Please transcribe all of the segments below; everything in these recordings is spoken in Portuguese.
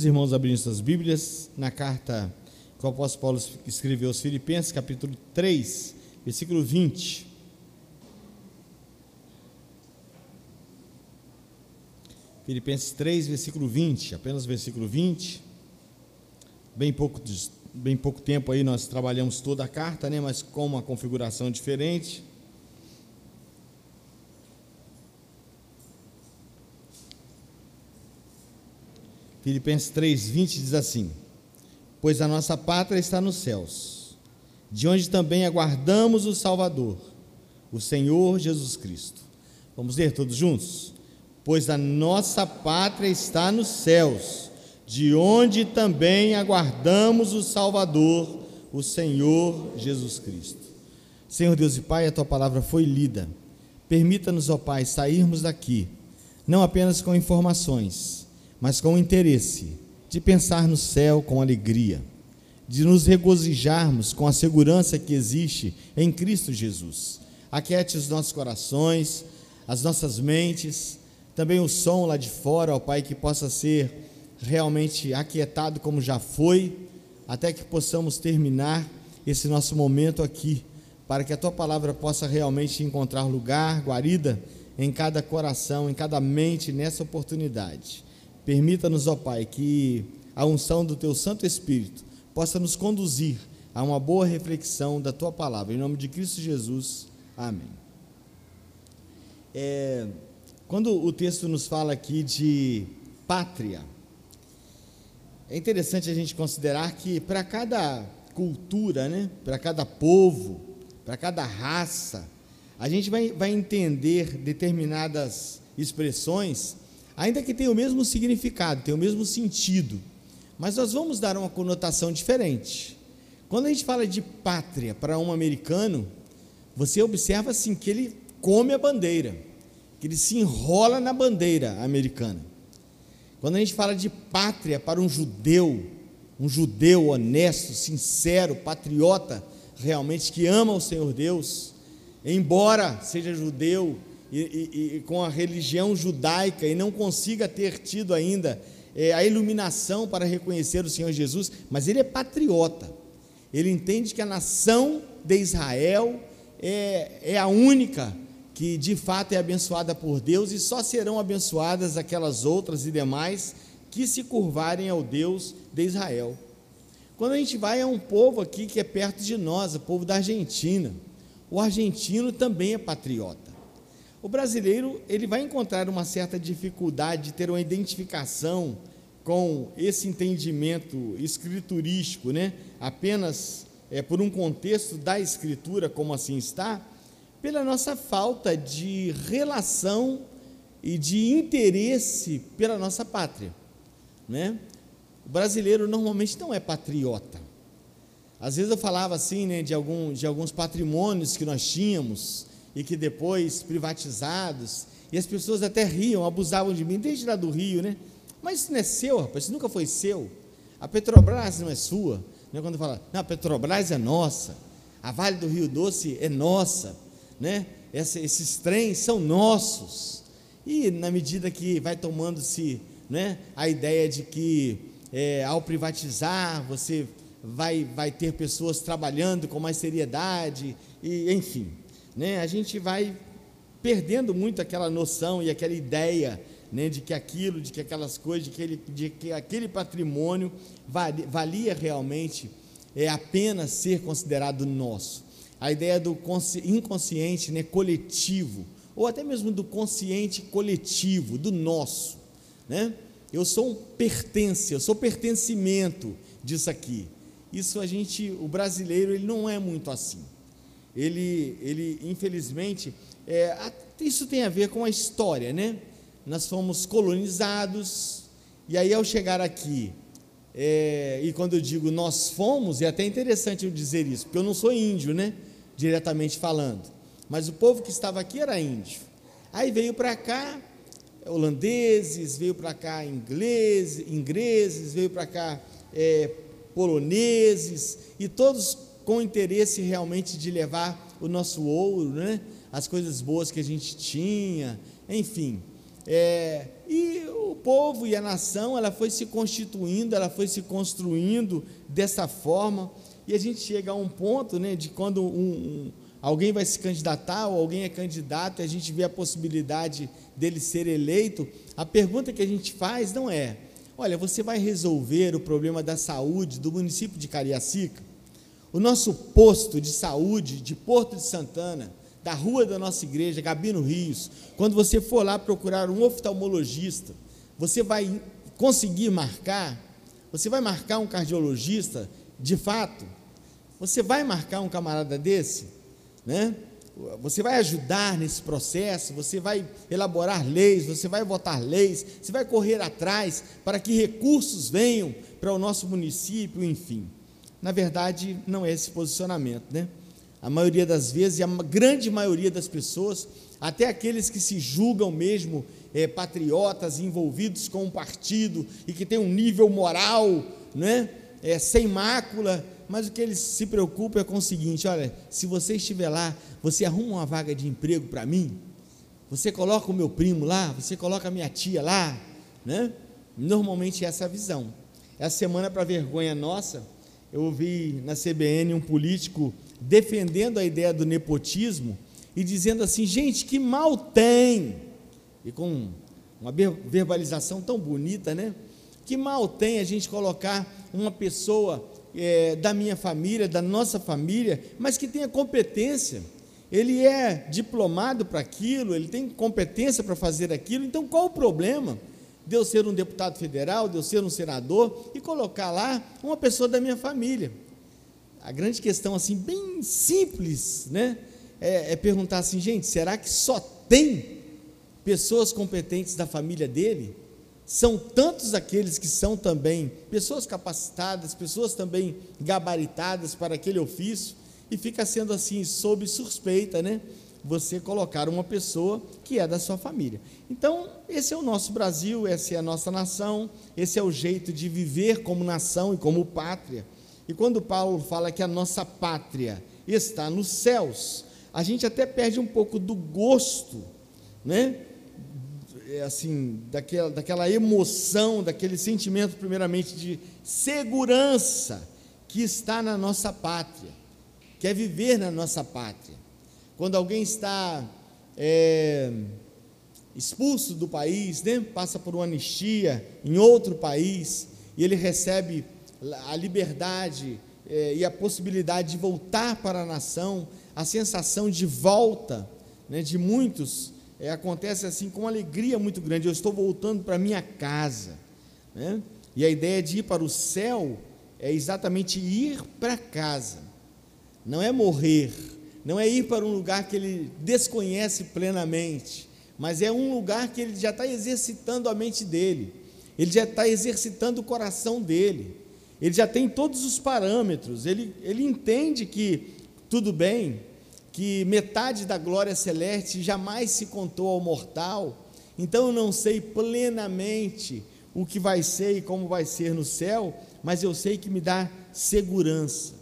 os irmãos abrirem suas Bíblias na carta que o apóstolo Paulo escreveu aos Filipenses, capítulo 3, versículo 20. Filipenses 3, versículo 20, apenas versículo 20. Bem pouco, bem pouco tempo aí nós trabalhamos toda a carta, né, mas com uma configuração diferente. Filipenses 3:20 diz assim: Pois a nossa pátria está nos céus, de onde também aguardamos o Salvador, o Senhor Jesus Cristo. Vamos ler todos juntos? Pois a nossa pátria está nos céus, de onde também aguardamos o Salvador, o Senhor Jesus Cristo. Senhor Deus e Pai, a tua palavra foi lida. Permita-nos, ó Pai, sairmos daqui, não apenas com informações, mas com interesse de pensar no céu com alegria, de nos regozijarmos com a segurança que existe em Cristo Jesus. Aquete os nossos corações, as nossas mentes, também o som lá de fora, ó Pai, que possa ser realmente aquietado como já foi, até que possamos terminar esse nosso momento aqui, para que a tua palavra possa realmente encontrar lugar, guarida em cada coração, em cada mente nessa oportunidade. Permita-nos, ó Pai, que a unção do Teu Santo Espírito possa nos conduzir a uma boa reflexão da Tua palavra. Em nome de Cristo Jesus. Amém. É, quando o texto nos fala aqui de pátria, é interessante a gente considerar que para cada cultura, né, para cada povo, para cada raça, a gente vai, vai entender determinadas expressões ainda que tenha o mesmo significado, tenha o mesmo sentido, mas nós vamos dar uma conotação diferente. Quando a gente fala de pátria para um americano, você observa assim que ele come a bandeira, que ele se enrola na bandeira americana. Quando a gente fala de pátria para um judeu, um judeu honesto, sincero, patriota, realmente que ama o Senhor Deus, embora seja judeu, e, e, e com a religião judaica e não consiga ter tido ainda é, a iluminação para reconhecer o Senhor Jesus, mas ele é patriota. Ele entende que a nação de Israel é, é a única que de fato é abençoada por Deus e só serão abençoadas aquelas outras e demais que se curvarem ao Deus de Israel. Quando a gente vai a um povo aqui que é perto de nós, o povo da Argentina, o argentino também é patriota. O brasileiro ele vai encontrar uma certa dificuldade de ter uma identificação com esse entendimento escriturístico, né? Apenas é, por um contexto da escritura, como assim está, pela nossa falta de relação e de interesse pela nossa pátria, né? O brasileiro normalmente não é patriota. Às vezes eu falava assim, né, de, algum, de alguns patrimônios que nós tínhamos, e que depois privatizados, e as pessoas até riam, abusavam de mim, desde lá do Rio, né? Mas isso não é seu, rapaz, isso nunca foi seu. A Petrobras não é sua. Né? Quando fala, não, a Petrobras é nossa, a Vale do Rio Doce é nossa, né? Essa, esses trens são nossos. E na medida que vai tomando-se né, a ideia de que é, ao privatizar você vai, vai ter pessoas trabalhando com mais seriedade, e enfim né, a gente vai perdendo muito aquela noção e aquela ideia né, de que aquilo, de que aquelas coisas, de que, ele, de que aquele patrimônio valia, realmente é, apenas ser considerado nosso. A ideia do inconsciente né, coletivo, ou até mesmo do consciente coletivo, do nosso. Né? Eu sou um pertence, eu sou pertencimento disso aqui. Isso a gente, o brasileiro, ele não é muito assim ele, ele infelizmente, é, isso tem a ver com a história, né? Nós fomos colonizados, e aí ao chegar aqui, é, e quando eu digo nós fomos, é até interessante eu dizer isso, porque eu não sou índio, né? Diretamente falando, mas o povo que estava aqui era índio. Aí veio para cá holandeses, veio para cá ingleses, ingleses, veio para cá é, poloneses, e todos com interesse realmente de levar o nosso ouro, né? as coisas boas que a gente tinha, enfim. É, e o povo e a nação, ela foi se constituindo, ela foi se construindo dessa forma, e a gente chega a um ponto, né, de quando um, um, alguém vai se candidatar ou alguém é candidato e a gente vê a possibilidade dele ser eleito, a pergunta que a gente faz não é: olha, você vai resolver o problema da saúde do município de Cariacica? O nosso posto de saúde de Porto de Santana, da rua da nossa igreja, Gabino Rios, quando você for lá procurar um oftalmologista, você vai conseguir marcar? Você vai marcar um cardiologista de fato? Você vai marcar um camarada desse? Né? Você vai ajudar nesse processo, você vai elaborar leis, você vai votar leis, você vai correr atrás para que recursos venham para o nosso município, enfim. Na verdade, não é esse posicionamento, né? A maioria das vezes, e a grande maioria das pessoas, até aqueles que se julgam mesmo é, patriotas envolvidos com um partido e que tem um nível moral, né? É, sem mácula, mas o que eles se preocupam é com o seguinte: olha, se você estiver lá, você arruma uma vaga de emprego para mim, você coloca o meu primo lá, você coloca a minha tia lá, né? Normalmente essa é a visão. Essa semana, para vergonha nossa, eu ouvi na CBN um político defendendo a ideia do nepotismo e dizendo assim: gente, que mal tem, e com uma verbalização tão bonita, né? Que mal tem a gente colocar uma pessoa é, da minha família, da nossa família, mas que tenha competência. Ele é diplomado para aquilo, ele tem competência para fazer aquilo, então qual o problema? De eu ser um deputado federal, de eu ser um senador e colocar lá uma pessoa da minha família. A grande questão, assim, bem simples, né? É, é perguntar assim, gente, será que só tem pessoas competentes da família dele? São tantos aqueles que são também pessoas capacitadas, pessoas também gabaritadas para aquele ofício, e fica sendo assim, sob suspeita, né? Você colocar uma pessoa que é da sua família. Então, esse é o nosso Brasil, essa é a nossa nação, esse é o jeito de viver como nação e como pátria. E quando Paulo fala que a nossa pátria está nos céus, a gente até perde um pouco do gosto, né? É assim, daquela, daquela emoção, daquele sentimento, primeiramente, de segurança que está na nossa pátria, quer viver na nossa pátria quando alguém está é, expulso do país, né, passa por uma anistia em outro país, e ele recebe a liberdade é, e a possibilidade de voltar para a nação, a sensação de volta né, de muitos é, acontece assim com uma alegria muito grande. Eu estou voltando para minha casa. Né? E a ideia de ir para o céu é exatamente ir para casa, não é morrer não é ir para um lugar que ele desconhece plenamente, mas é um lugar que ele já está exercitando a mente dele, ele já está exercitando o coração dele, ele já tem todos os parâmetros, ele, ele entende que tudo bem, que metade da glória celeste jamais se contou ao mortal, então eu não sei plenamente o que vai ser e como vai ser no céu, mas eu sei que me dá segurança.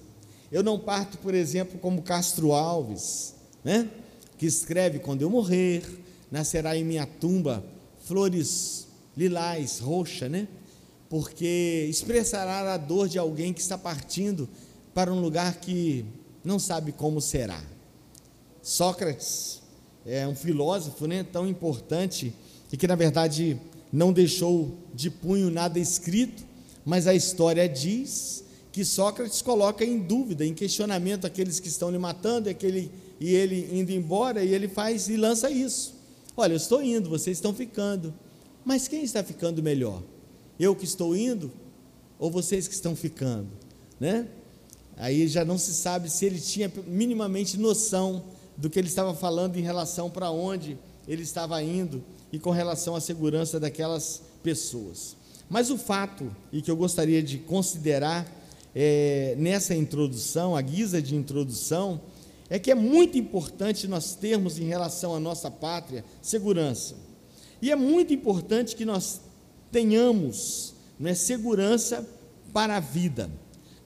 Eu não parto, por exemplo, como Castro Alves, né? que escreve: Quando eu morrer, nascerá em minha tumba flores lilás, roxa, né? Porque expressará a dor de alguém que está partindo para um lugar que não sabe como será. Sócrates é um filósofo né, tão importante e que, na verdade, não deixou de punho nada escrito, mas a história diz que Sócrates coloca em dúvida, em questionamento aqueles que estão lhe matando, e, aquele, e ele indo embora, e ele faz e lança isso. Olha, eu estou indo, vocês estão ficando. Mas quem está ficando melhor? Eu que estou indo ou vocês que estão ficando, né? Aí já não se sabe se ele tinha minimamente noção do que ele estava falando em relação para onde ele estava indo e com relação à segurança daquelas pessoas. Mas o fato, e que eu gostaria de considerar, é, nessa introdução, a guisa de introdução, é que é muito importante nós termos em relação à nossa pátria segurança. E é muito importante que nós tenhamos né, segurança para a vida.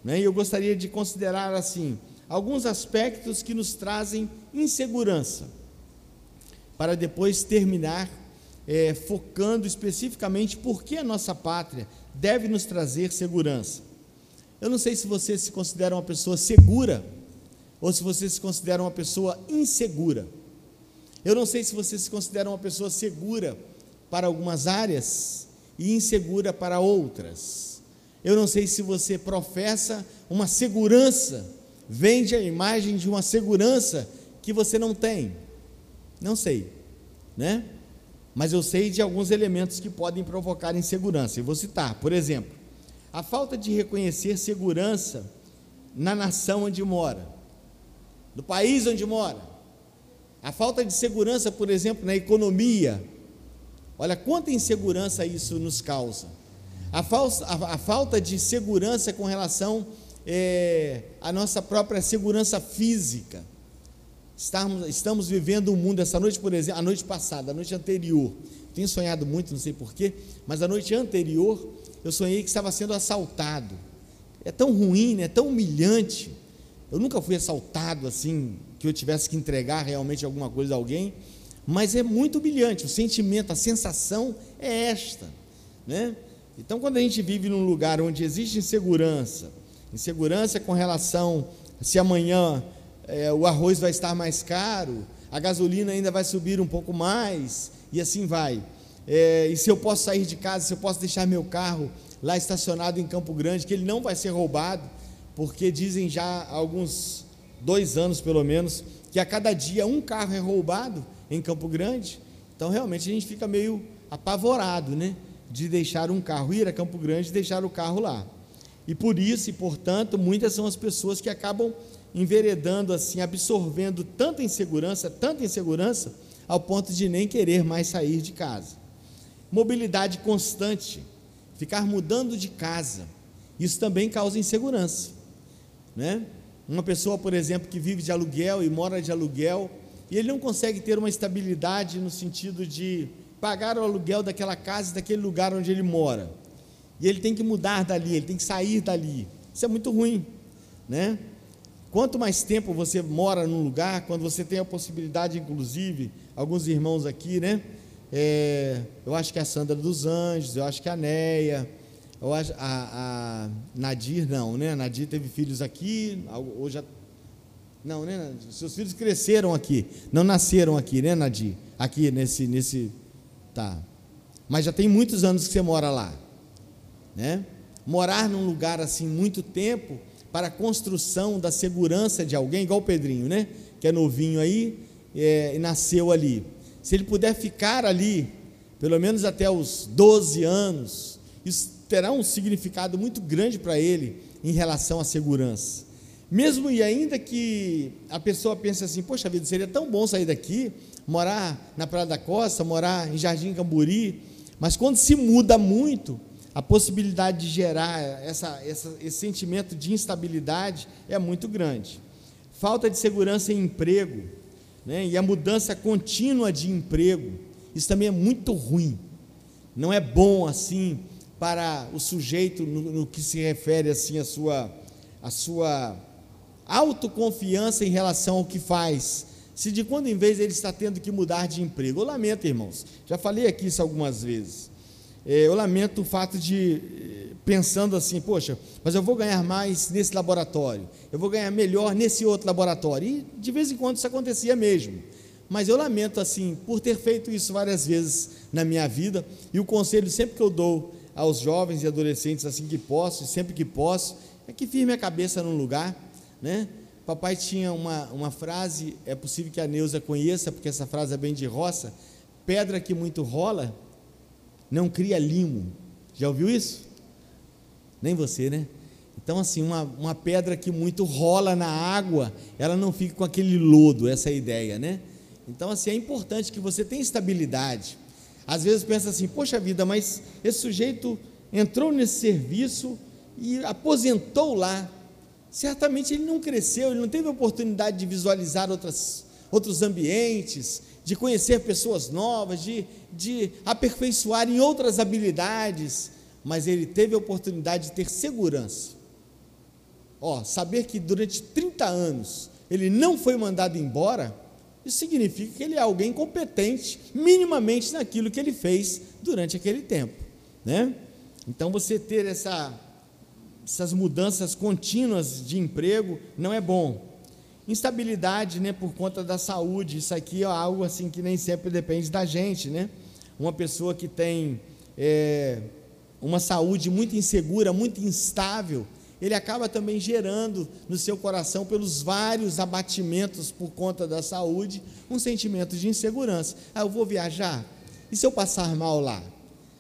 Né? E eu gostaria de considerar assim alguns aspectos que nos trazem insegurança, para depois terminar é, focando especificamente por que a nossa pátria deve nos trazer segurança. Eu não sei se você se considera uma pessoa segura ou se você se considera uma pessoa insegura. Eu não sei se você se considera uma pessoa segura para algumas áreas e insegura para outras. Eu não sei se você professa uma segurança, vende a imagem de uma segurança que você não tem. Não sei, né? Mas eu sei de alguns elementos que podem provocar insegurança. Eu vou citar, por exemplo, a falta de reconhecer segurança na nação onde mora, no país onde mora. A falta de segurança, por exemplo, na economia. Olha quanta insegurança isso nos causa. A, falsa, a, a falta de segurança com relação é, à nossa própria segurança física. Estamos, estamos vivendo um mundo, essa noite, por exemplo, a noite passada, a noite anterior, tenho sonhado muito, não sei porquê, mas a noite anterior eu sonhei que estava sendo assaltado. É tão ruim, né? é tão humilhante. Eu nunca fui assaltado assim, que eu tivesse que entregar realmente alguma coisa a alguém, mas é muito humilhante. O sentimento, a sensação é esta. Né? Então, quando a gente vive num lugar onde existe insegurança, insegurança com relação se amanhã é, o arroz vai estar mais caro, a gasolina ainda vai subir um pouco mais, e assim vai. É, e se eu posso sair de casa, se eu posso deixar meu carro lá estacionado em Campo Grande, que ele não vai ser roubado, porque dizem já há alguns dois anos pelo menos, que a cada dia um carro é roubado em Campo Grande. Então realmente a gente fica meio apavorado, né? De deixar um carro, ir a Campo Grande e deixar o carro lá. E por isso e portanto, muitas são as pessoas que acabam enveredando assim, absorvendo tanta insegurança, tanta insegurança, ao ponto de nem querer mais sair de casa. Mobilidade constante, ficar mudando de casa, isso também causa insegurança, né? Uma pessoa, por exemplo, que vive de aluguel e mora de aluguel, e ele não consegue ter uma estabilidade no sentido de pagar o aluguel daquela casa, daquele lugar onde ele mora. E ele tem que mudar dali, ele tem que sair dali. Isso é muito ruim, né? Quanto mais tempo você mora num lugar, quando você tem a possibilidade, inclusive, alguns irmãos aqui, né? É, eu acho que é a Sandra dos Anjos, eu acho que é a Neia, eu acho, a, a Nadir não, né? A Nadir teve filhos aqui, hoje já. Não, né? Seus filhos cresceram aqui, não nasceram aqui, né, Nadir? Aqui nesse, nesse. Tá. Mas já tem muitos anos que você mora lá, né? Morar num lugar assim muito tempo para a construção da segurança de alguém, igual o Pedrinho, né? Que é novinho aí é, e nasceu ali. Se ele puder ficar ali, pelo menos até os 12 anos, isso terá um significado muito grande para ele em relação à segurança. Mesmo e ainda que a pessoa pense assim, poxa vida, seria tão bom sair daqui, morar na Praia da Costa, morar em Jardim Camburi, mas quando se muda muito, a possibilidade de gerar essa, essa, esse sentimento de instabilidade é muito grande. Falta de segurança em emprego, né? e a mudança contínua de emprego, isso também é muito ruim. Não é bom assim para o sujeito no, no que se refere assim a sua, a sua autoconfiança em relação ao que faz. Se de quando em vez ele está tendo que mudar de emprego. Eu lamento, irmãos. Já falei aqui isso algumas vezes. É, eu lamento o fato de, pensando assim, poxa, mas eu vou ganhar mais nesse laboratório, eu vou ganhar melhor nesse outro laboratório. E de vez em quando isso acontecia mesmo. Mas eu lamento assim, por ter feito isso várias vezes na minha vida, e o conselho sempre que eu dou aos jovens e adolescentes assim que posso, sempre que posso, é que firme a cabeça num lugar, né? Papai tinha uma, uma frase, é possível que a Neuza conheça, porque essa frase é bem de roça: pedra que muito rola, não cria limo. Já ouviu isso? Nem você, né? Então, assim, uma, uma pedra que muito rola na água, ela não fica com aquele lodo, essa é ideia, né? Então, assim, é importante que você tenha estabilidade. Às vezes pensa assim, poxa vida, mas esse sujeito entrou nesse serviço e aposentou lá. Certamente ele não cresceu, ele não teve oportunidade de visualizar outras, outros ambientes, de conhecer pessoas novas, de, de aperfeiçoar em outras habilidades, mas ele teve a oportunidade de ter segurança. Ó, saber que durante 30 anos ele não foi mandado embora, Isso significa que ele é alguém competente, minimamente naquilo que ele fez durante aquele tempo, né? Então você ter essa, essas mudanças contínuas de emprego não é bom. Instabilidade, né, por conta da saúde, isso aqui é algo assim que nem sempre depende da gente, né? Uma pessoa que tem é, uma saúde muito insegura, muito instável, ele acaba também gerando no seu coração, pelos vários abatimentos por conta da saúde, um sentimento de insegurança. Ah, eu vou viajar? E se eu passar mal lá?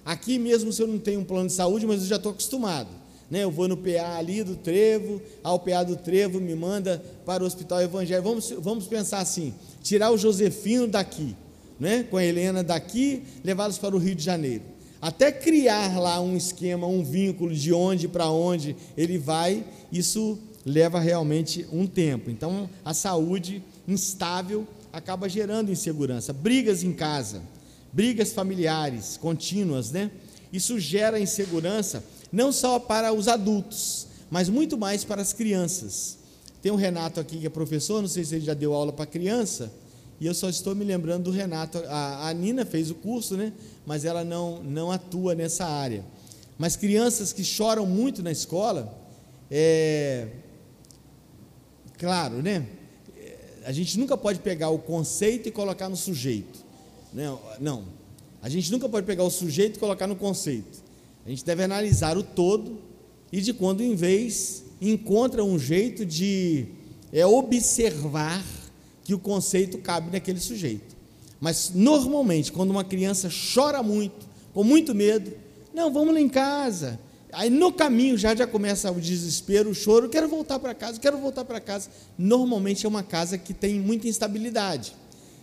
Aqui mesmo, se eu não tenho um plano de saúde, mas eu já estou acostumado. Né? Eu vou no PA ali do Trevo, ao PA do Trevo me manda para o Hospital Evangélico. Vamos, vamos pensar assim: tirar o Josefino daqui, né? com a Helena daqui, levá-los para o Rio de Janeiro até criar lá um esquema, um vínculo de onde para onde ele vai, isso leva realmente um tempo. Então, a saúde instável acaba gerando insegurança, brigas em casa, brigas familiares contínuas, né? Isso gera insegurança não só para os adultos, mas muito mais para as crianças. Tem um Renato aqui que é professor, não sei se ele já deu aula para criança, e eu só estou me lembrando do Renato. A, a Nina fez o curso, né? Mas ela não, não atua nessa área. Mas crianças que choram muito na escola, é, claro, né? A gente nunca pode pegar o conceito e colocar no sujeito. Né? Não. A gente nunca pode pegar o sujeito e colocar no conceito. A gente deve analisar o todo e de quando em vez encontra um jeito de é, observar que o conceito cabe naquele sujeito. Mas normalmente, quando uma criança chora muito, com muito medo, não, vamos lá em casa. Aí no caminho já já começa o desespero, o choro, quero voltar para casa, quero voltar para casa. Normalmente é uma casa que tem muita instabilidade.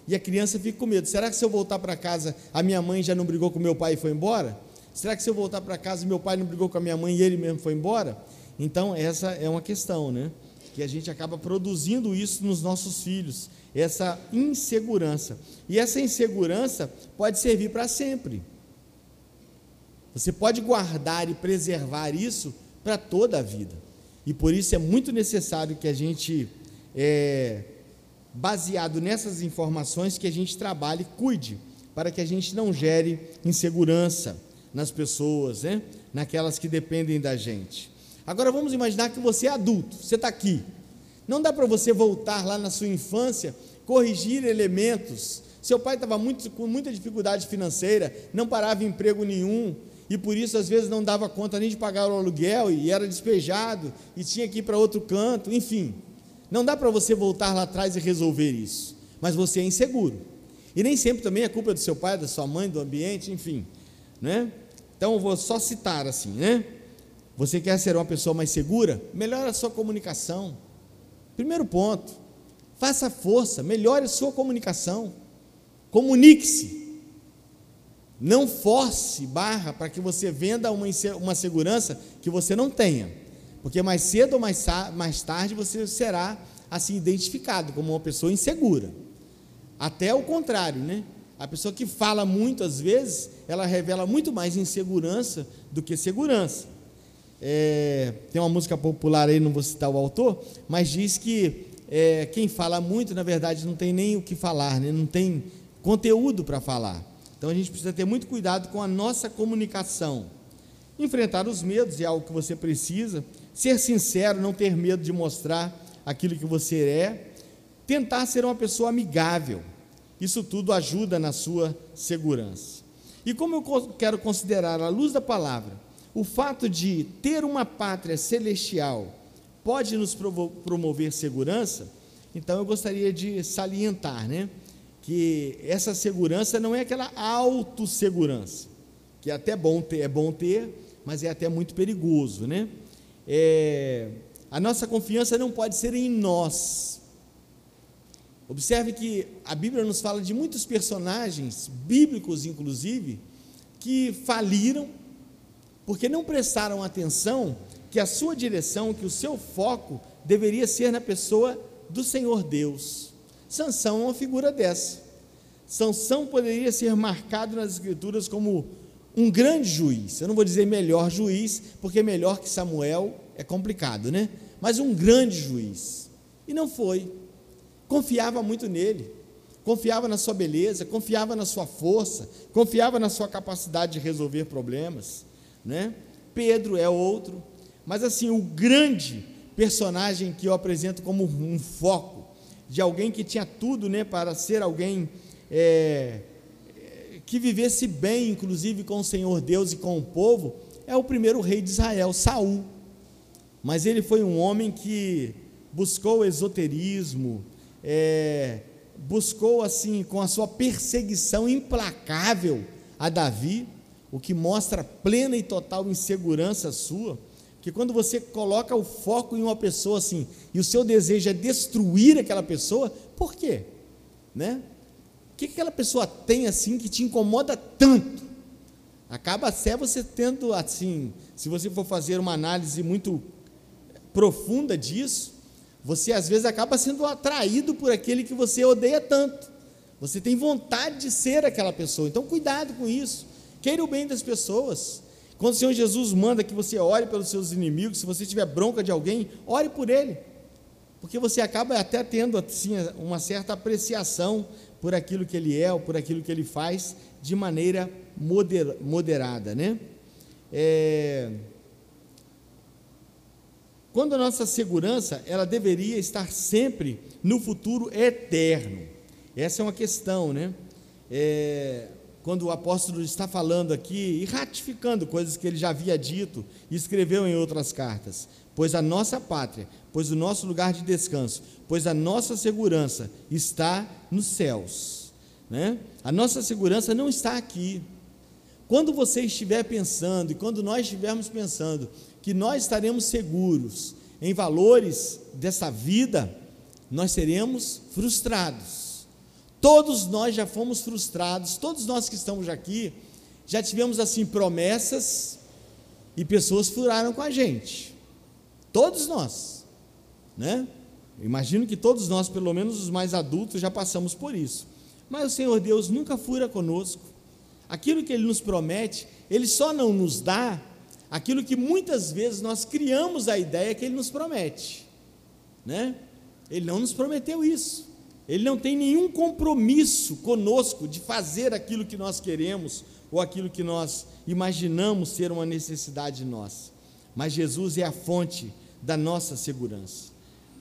E a criança fica com medo. Será que se eu voltar para casa, a minha mãe já não brigou com meu pai e foi embora? Será que se eu voltar para casa, meu pai não brigou com a minha mãe e ele mesmo foi embora? Então, essa é uma questão, né? que a gente acaba produzindo isso nos nossos filhos, essa insegurança. E essa insegurança pode servir para sempre. Você pode guardar e preservar isso para toda a vida. E por isso é muito necessário que a gente, é, baseado nessas informações, que a gente trabalhe cuide, para que a gente não gere insegurança nas pessoas, né? naquelas que dependem da gente. Agora vamos imaginar que você é adulto, você está aqui. Não dá para você voltar lá na sua infância, corrigir elementos. Seu pai estava muito, com muita dificuldade financeira, não parava em emprego nenhum, e por isso às vezes não dava conta nem de pagar o aluguel e era despejado e tinha que ir para outro canto, enfim. Não dá para você voltar lá atrás e resolver isso, mas você é inseguro. E nem sempre também é culpa do seu pai, da sua mãe, do ambiente, enfim, né? Então eu vou só citar assim, né? Você quer ser uma pessoa mais segura? Melhore a sua comunicação. Primeiro ponto, faça força, melhore sua comunicação. Comunique-se. Não force barra para que você venda uma, uma segurança que você não tenha. Porque mais cedo ou mais, mais tarde você será assim identificado como uma pessoa insegura. Até o contrário, né? A pessoa que fala muito, às vezes, ela revela muito mais insegurança do que segurança. É, tem uma música popular aí, não vou citar o autor, mas diz que é, quem fala muito, na verdade, não tem nem o que falar, né? não tem conteúdo para falar. Então a gente precisa ter muito cuidado com a nossa comunicação. Enfrentar os medos é algo que você precisa. Ser sincero, não ter medo de mostrar aquilo que você é. Tentar ser uma pessoa amigável. Isso tudo ajuda na sua segurança. E como eu quero considerar a luz da palavra o fato de ter uma pátria celestial pode nos promover segurança, então eu gostaria de salientar, né, que essa segurança não é aquela autossegurança, que é até bom ter, é bom ter, mas é até muito perigoso, né? É, a nossa confiança não pode ser em nós. Observe que a Bíblia nos fala de muitos personagens bíblicos, inclusive, que faliram porque não prestaram atenção que a sua direção, que o seu foco deveria ser na pessoa do Senhor Deus. Sansão é uma figura dessa. Sansão poderia ser marcado nas escrituras como um grande juiz. Eu não vou dizer melhor juiz, porque melhor que Samuel é complicado, né? Mas um grande juiz. E não foi. Confiava muito nele. confiava na sua beleza, confiava na sua força, confiava na sua capacidade de resolver problemas, né? Pedro é outro, mas assim, o grande personagem que eu apresento como um foco de alguém que tinha tudo, né, para ser alguém é, que vivesse bem, inclusive com o Senhor Deus e com o povo, é o primeiro rei de Israel, Saul. Mas ele foi um homem que buscou esoterismo, é, buscou assim, com a sua perseguição implacável a Davi, o que mostra plena e total insegurança sua, que quando você coloca o foco em uma pessoa assim, e o seu desejo é destruir aquela pessoa, por quê? Né? O que aquela pessoa tem assim que te incomoda tanto? Acaba até você tendo assim, se você for fazer uma análise muito profunda disso, você às vezes acaba sendo atraído por aquele que você odeia tanto. Você tem vontade de ser aquela pessoa. Então, cuidado com isso. Queira o bem das pessoas. Quando o Senhor Jesus manda que você ore pelos seus inimigos, se você tiver bronca de alguém, ore por ele. Porque você acaba até tendo assim, uma certa apreciação por aquilo que ele é ou por aquilo que ele faz de maneira moder, moderada, né? É, quando a nossa segurança, ela deveria estar sempre no futuro eterno. Essa é uma questão, né? É, quando o apóstolo está falando aqui e ratificando coisas que ele já havia dito e escreveu em outras cartas. Pois a nossa pátria, pois o nosso lugar de descanso, pois a nossa segurança está nos céus. Né? A nossa segurança não está aqui. Quando você estiver pensando, e quando nós estivermos pensando que nós estaremos seguros em valores dessa vida, nós seremos frustrados. Todos nós já fomos frustrados, todos nós que estamos aqui, já tivemos assim promessas e pessoas furaram com a gente. Todos nós, né? Imagino que todos nós, pelo menos os mais adultos, já passamos por isso. Mas o Senhor Deus nunca fura conosco. Aquilo que Ele nos promete, Ele só não nos dá aquilo que muitas vezes nós criamos a ideia que Ele nos promete, né? Ele não nos prometeu isso. Ele não tem nenhum compromisso conosco de fazer aquilo que nós queremos ou aquilo que nós imaginamos ser uma necessidade nossa. Mas Jesus é a fonte da nossa segurança.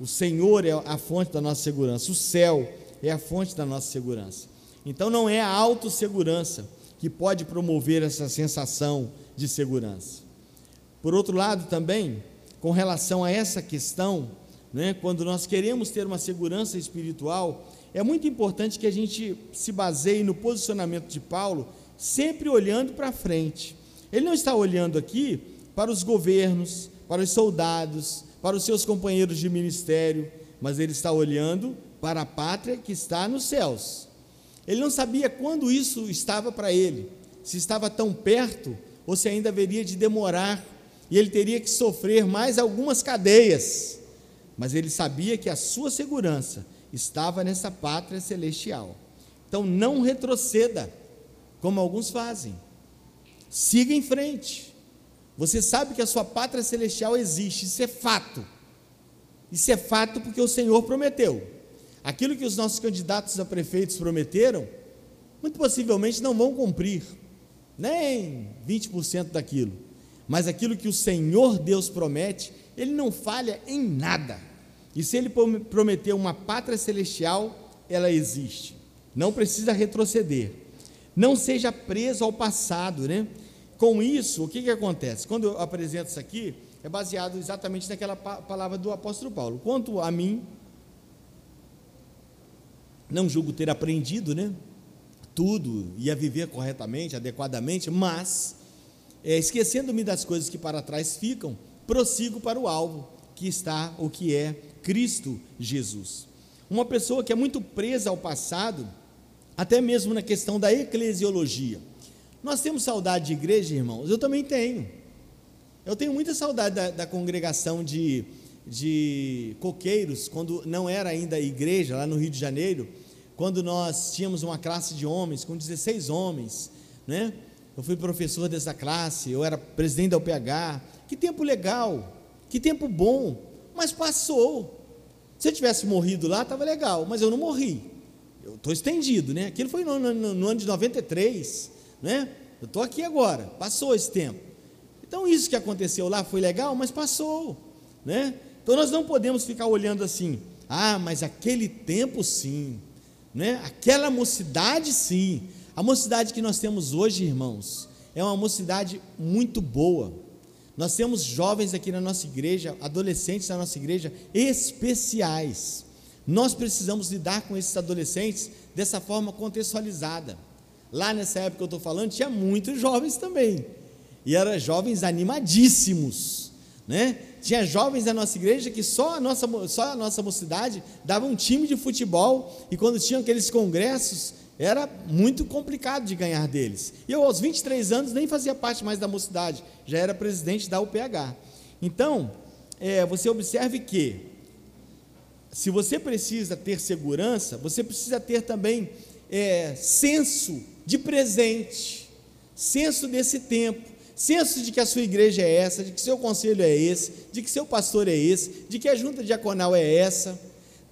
O Senhor é a fonte da nossa segurança. O céu é a fonte da nossa segurança. Então não é a autossegurança que pode promover essa sensação de segurança. Por outro lado, também, com relação a essa questão, né, quando nós queremos ter uma segurança espiritual, é muito importante que a gente se baseie no posicionamento de Paulo, sempre olhando para frente. Ele não está olhando aqui para os governos, para os soldados, para os seus companheiros de ministério, mas ele está olhando para a pátria que está nos céus. Ele não sabia quando isso estava para ele, se estava tão perto ou se ainda haveria de demorar e ele teria que sofrer mais algumas cadeias, mas ele sabia que a sua segurança estava nessa pátria celestial. Então não retroceda, como alguns fazem. Siga em frente. Você sabe que a sua pátria celestial existe, isso é fato. Isso é fato porque o Senhor prometeu. Aquilo que os nossos candidatos a prefeitos prometeram, muito possivelmente não vão cumprir, nem 20% daquilo mas aquilo que o Senhor Deus promete, ele não falha em nada. E se ele prometeu uma pátria celestial, ela existe. Não precisa retroceder. Não seja preso ao passado, né? Com isso, o que, que acontece? Quando eu apresento isso aqui, é baseado exatamente naquela palavra do apóstolo Paulo. Quanto a mim, não julgo ter aprendido, né? Tudo e a viver corretamente, adequadamente, mas é, esquecendo-me das coisas que para trás ficam, prossigo para o alvo, que está o que é Cristo Jesus. Uma pessoa que é muito presa ao passado, até mesmo na questão da eclesiologia. Nós temos saudade de igreja, irmãos? Eu também tenho. Eu tenho muita saudade da, da congregação de, de coqueiros, quando não era ainda igreja, lá no Rio de Janeiro, quando nós tínhamos uma classe de homens, com 16 homens, né? eu fui professor dessa classe, eu era presidente da UPH. Que tempo legal, que tempo bom, mas passou. Se eu tivesse morrido lá, estava legal, mas eu não morri. Eu estou estendido, né? Aquilo foi no, no, no ano de 93, né? Eu estou aqui agora, passou esse tempo. Então isso que aconteceu lá foi legal, mas passou, né? Então nós não podemos ficar olhando assim, ah, mas aquele tempo sim, né? Aquela mocidade sim. A mocidade que nós temos hoje, irmãos, é uma mocidade muito boa. Nós temos jovens aqui na nossa igreja, adolescentes na nossa igreja, especiais. Nós precisamos lidar com esses adolescentes dessa forma contextualizada. Lá nessa época que eu estou falando, tinha muitos jovens também. E eram jovens animadíssimos. Né? Tinha jovens da nossa igreja que só a nossa, só a nossa mocidade dava um time de futebol, e quando tinham aqueles congressos, era muito complicado de ganhar deles. E eu, aos 23 anos, nem fazia parte mais da mocidade, já era presidente da UPH. Então, é, você observe que, se você precisa ter segurança, você precisa ter também é, senso de presente, senso desse tempo, senso de que a sua igreja é essa, de que seu conselho é esse, de que seu pastor é esse, de que a junta diaconal é essa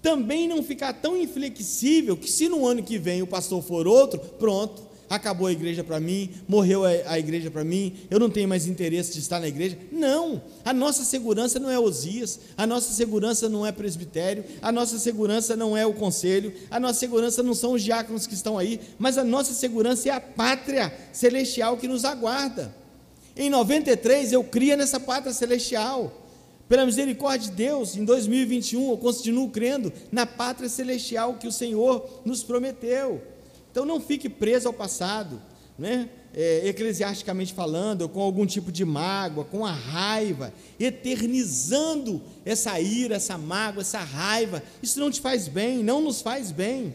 também não ficar tão inflexível que se no ano que vem o pastor for outro, pronto, acabou a igreja para mim, morreu a, igreja para mim, eu não tenho mais interesse de estar na igreja. Não, a nossa segurança não é Osias, a nossa segurança não é presbitério, a nossa segurança não é o conselho, a nossa segurança não são os diáconos que estão aí, mas a nossa segurança é a pátria celestial que nos aguarda. Em 93 eu cria nessa pátria celestial. Pela misericórdia de Deus, em 2021 eu continuo crendo na pátria celestial que o Senhor nos prometeu. Então não fique preso ao passado, né? É, eclesiasticamente falando, com algum tipo de mágoa, com a raiva, eternizando essa ira, essa mágoa, essa raiva. Isso não te faz bem, não nos faz bem.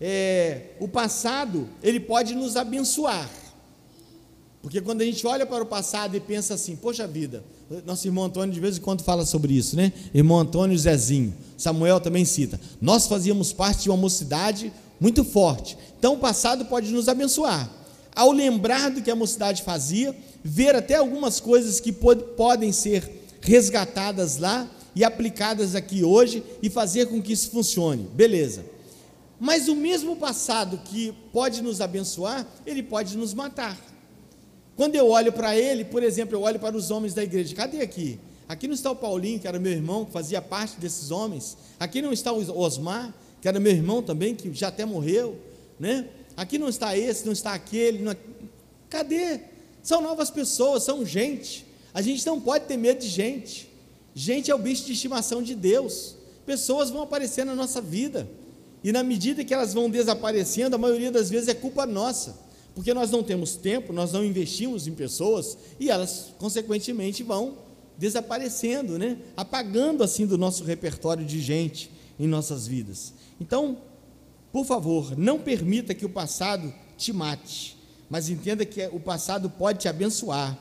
É, o passado, ele pode nos abençoar. Porque quando a gente olha para o passado e pensa assim, poxa vida, nosso irmão Antônio de vez em quando fala sobre isso, né? Irmão Antônio Zezinho. Samuel também cita. Nós fazíamos parte de uma mocidade muito forte. Então o passado pode nos abençoar. Ao lembrar do que a mocidade fazia, ver até algumas coisas que pod podem ser resgatadas lá e aplicadas aqui hoje e fazer com que isso funcione. Beleza. Mas o mesmo passado que pode nos abençoar, ele pode nos matar. Quando eu olho para ele, por exemplo, eu olho para os homens da igreja. Cadê aqui? Aqui não está o Paulinho, que era meu irmão, que fazia parte desses homens. Aqui não está o Osmar, que era meu irmão também, que já até morreu, né? Aqui não está esse, não está aquele. Não... Cadê? São novas pessoas, são gente. A gente não pode ter medo de gente. Gente é o bicho de estimação de Deus. Pessoas vão aparecer na nossa vida. E na medida que elas vão desaparecendo, a maioria das vezes é culpa nossa porque nós não temos tempo, nós não investimos em pessoas e elas, consequentemente, vão desaparecendo, né? apagando assim do nosso repertório de gente em nossas vidas. Então, por favor, não permita que o passado te mate, mas entenda que o passado pode te abençoar.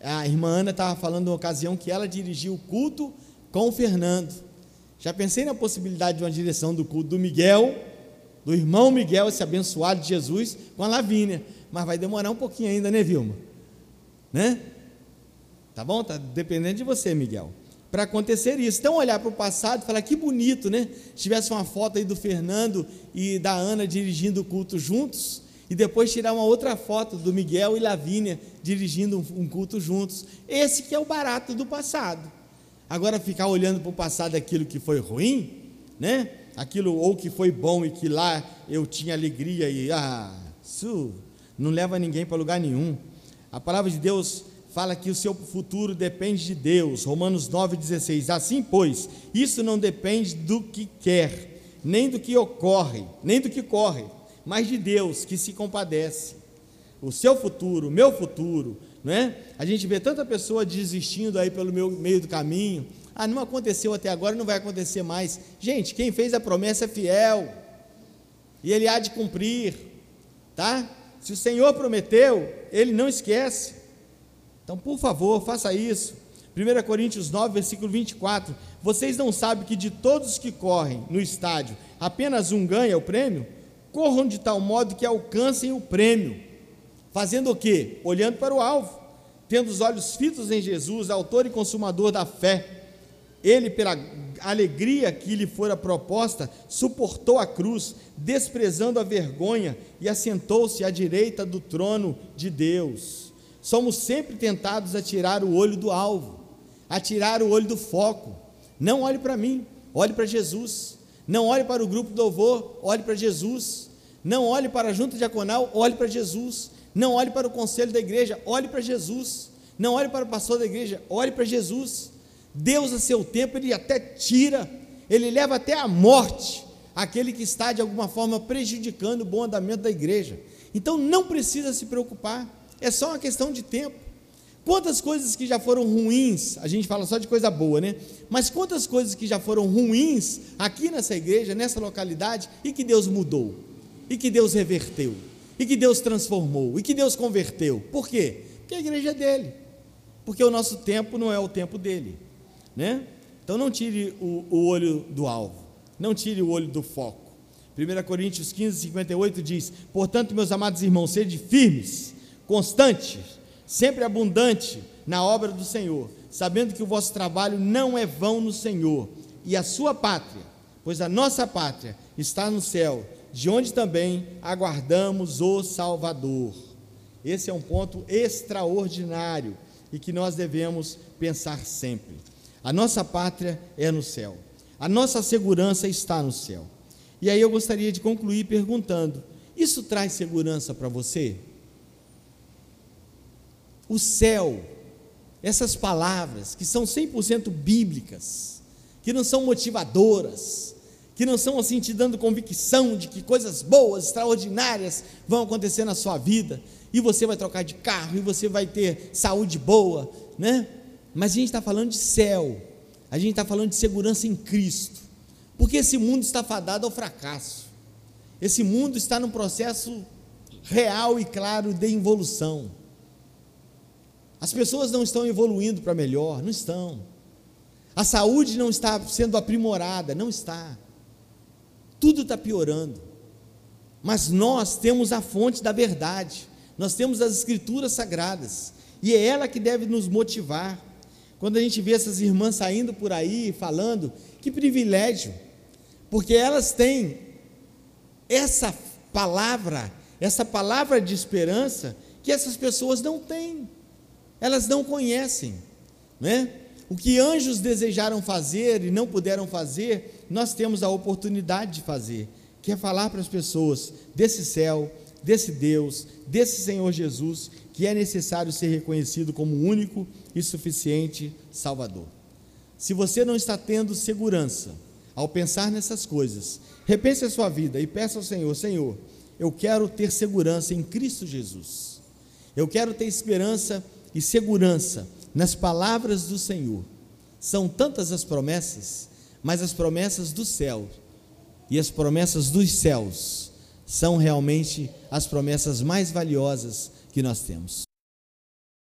A irmã Ana estava falando uma ocasião que ela dirigiu o culto com o Fernando. Já pensei na possibilidade de uma direção do culto do Miguel, do irmão Miguel, esse abençoado de Jesus, com a Lavínia mas vai demorar um pouquinho ainda, né, Vilma? Né? Tá bom? Tá dependendo de você, Miguel. Para acontecer isso. Então, olhar para o passado e falar que bonito, né? Se tivesse uma foto aí do Fernando e da Ana dirigindo o culto juntos, e depois tirar uma outra foto do Miguel e Lavínia dirigindo um culto juntos. Esse que é o barato do passado. Agora ficar olhando para o passado aquilo que foi ruim, né? Aquilo ou que foi bom e que lá eu tinha alegria e ah, isso não leva ninguém para lugar nenhum. A palavra de Deus fala que o seu futuro depende de Deus. Romanos 9,16. Assim, pois, isso não depende do que quer, nem do que ocorre, nem do que corre, mas de Deus que se compadece. O seu futuro, o meu futuro, não é? A gente vê tanta pessoa desistindo aí pelo meu, meio do caminho. Ah, não aconteceu até agora, não vai acontecer mais. Gente, quem fez a promessa é fiel. E ele há de cumprir, tá? Se o Senhor prometeu, ele não esquece. Então, por favor, faça isso. 1 Coríntios 9, versículo 24. Vocês não sabem que de todos que correm no estádio, apenas um ganha o prêmio? Corram de tal modo que alcancem o prêmio. Fazendo o quê? Olhando para o alvo, tendo os olhos fitos em Jesus, autor e consumador da fé. Ele, pela alegria que lhe fora proposta, suportou a cruz, desprezando a vergonha, e assentou-se à direita do trono de Deus. Somos sempre tentados a tirar o olho do alvo, a tirar o olho do foco. Não olhe para mim, olhe para Jesus. Não olhe para o grupo do louvor, olhe para Jesus. Não olhe para a junta diaconal, olhe para Jesus. Não olhe para o conselho da igreja, olhe para Jesus. Não olhe para o pastor da igreja, olhe para Jesus. Deus, a seu tempo, ele até tira, ele leva até a morte aquele que está de alguma forma prejudicando o bom andamento da igreja. Então não precisa se preocupar, é só uma questão de tempo. Quantas coisas que já foram ruins, a gente fala só de coisa boa, né? Mas quantas coisas que já foram ruins aqui nessa igreja, nessa localidade, e que Deus mudou, e que Deus reverteu, e que Deus transformou, e que Deus converteu. Por quê? Porque a igreja é dele, porque o nosso tempo não é o tempo dele né? Então não tire o, o olho do alvo, não tire o olho do foco. 1 Coríntios 15, 58 diz: Portanto, meus amados irmãos, sede firmes, constantes, sempre abundante na obra do Senhor, sabendo que o vosso trabalho não é vão no Senhor, e a sua pátria, pois a nossa pátria está no céu, de onde também aguardamos o Salvador. Esse é um ponto extraordinário e que nós devemos pensar sempre. A nossa pátria é no céu. A nossa segurança está no céu. E aí eu gostaria de concluir perguntando: isso traz segurança para você? O céu, essas palavras que são 100% bíblicas, que não são motivadoras, que não são assim te dando convicção de que coisas boas, extraordinárias vão acontecer na sua vida, e você vai trocar de carro, e você vai ter saúde boa, né? Mas a gente está falando de céu, a gente está falando de segurança em Cristo, porque esse mundo está fadado ao fracasso, esse mundo está num processo real e claro de evolução. As pessoas não estão evoluindo para melhor, não estão. A saúde não está sendo aprimorada, não está. Tudo está piorando. Mas nós temos a fonte da verdade, nós temos as Escrituras sagradas, e é ela que deve nos motivar. Quando a gente vê essas irmãs saindo por aí falando, que privilégio, porque elas têm essa palavra, essa palavra de esperança que essas pessoas não têm, elas não conhecem, né? O que anjos desejaram fazer e não puderam fazer, nós temos a oportunidade de fazer, que é falar para as pessoas desse céu, desse Deus, desse Senhor Jesus, que é necessário ser reconhecido como único e suficiente Salvador. Se você não está tendo segurança ao pensar nessas coisas, repense a sua vida e peça ao Senhor: Senhor, eu quero ter segurança em Cristo Jesus. Eu quero ter esperança e segurança nas palavras do Senhor. São tantas as promessas, mas as promessas do céu e as promessas dos céus são realmente as promessas mais valiosas que nós temos.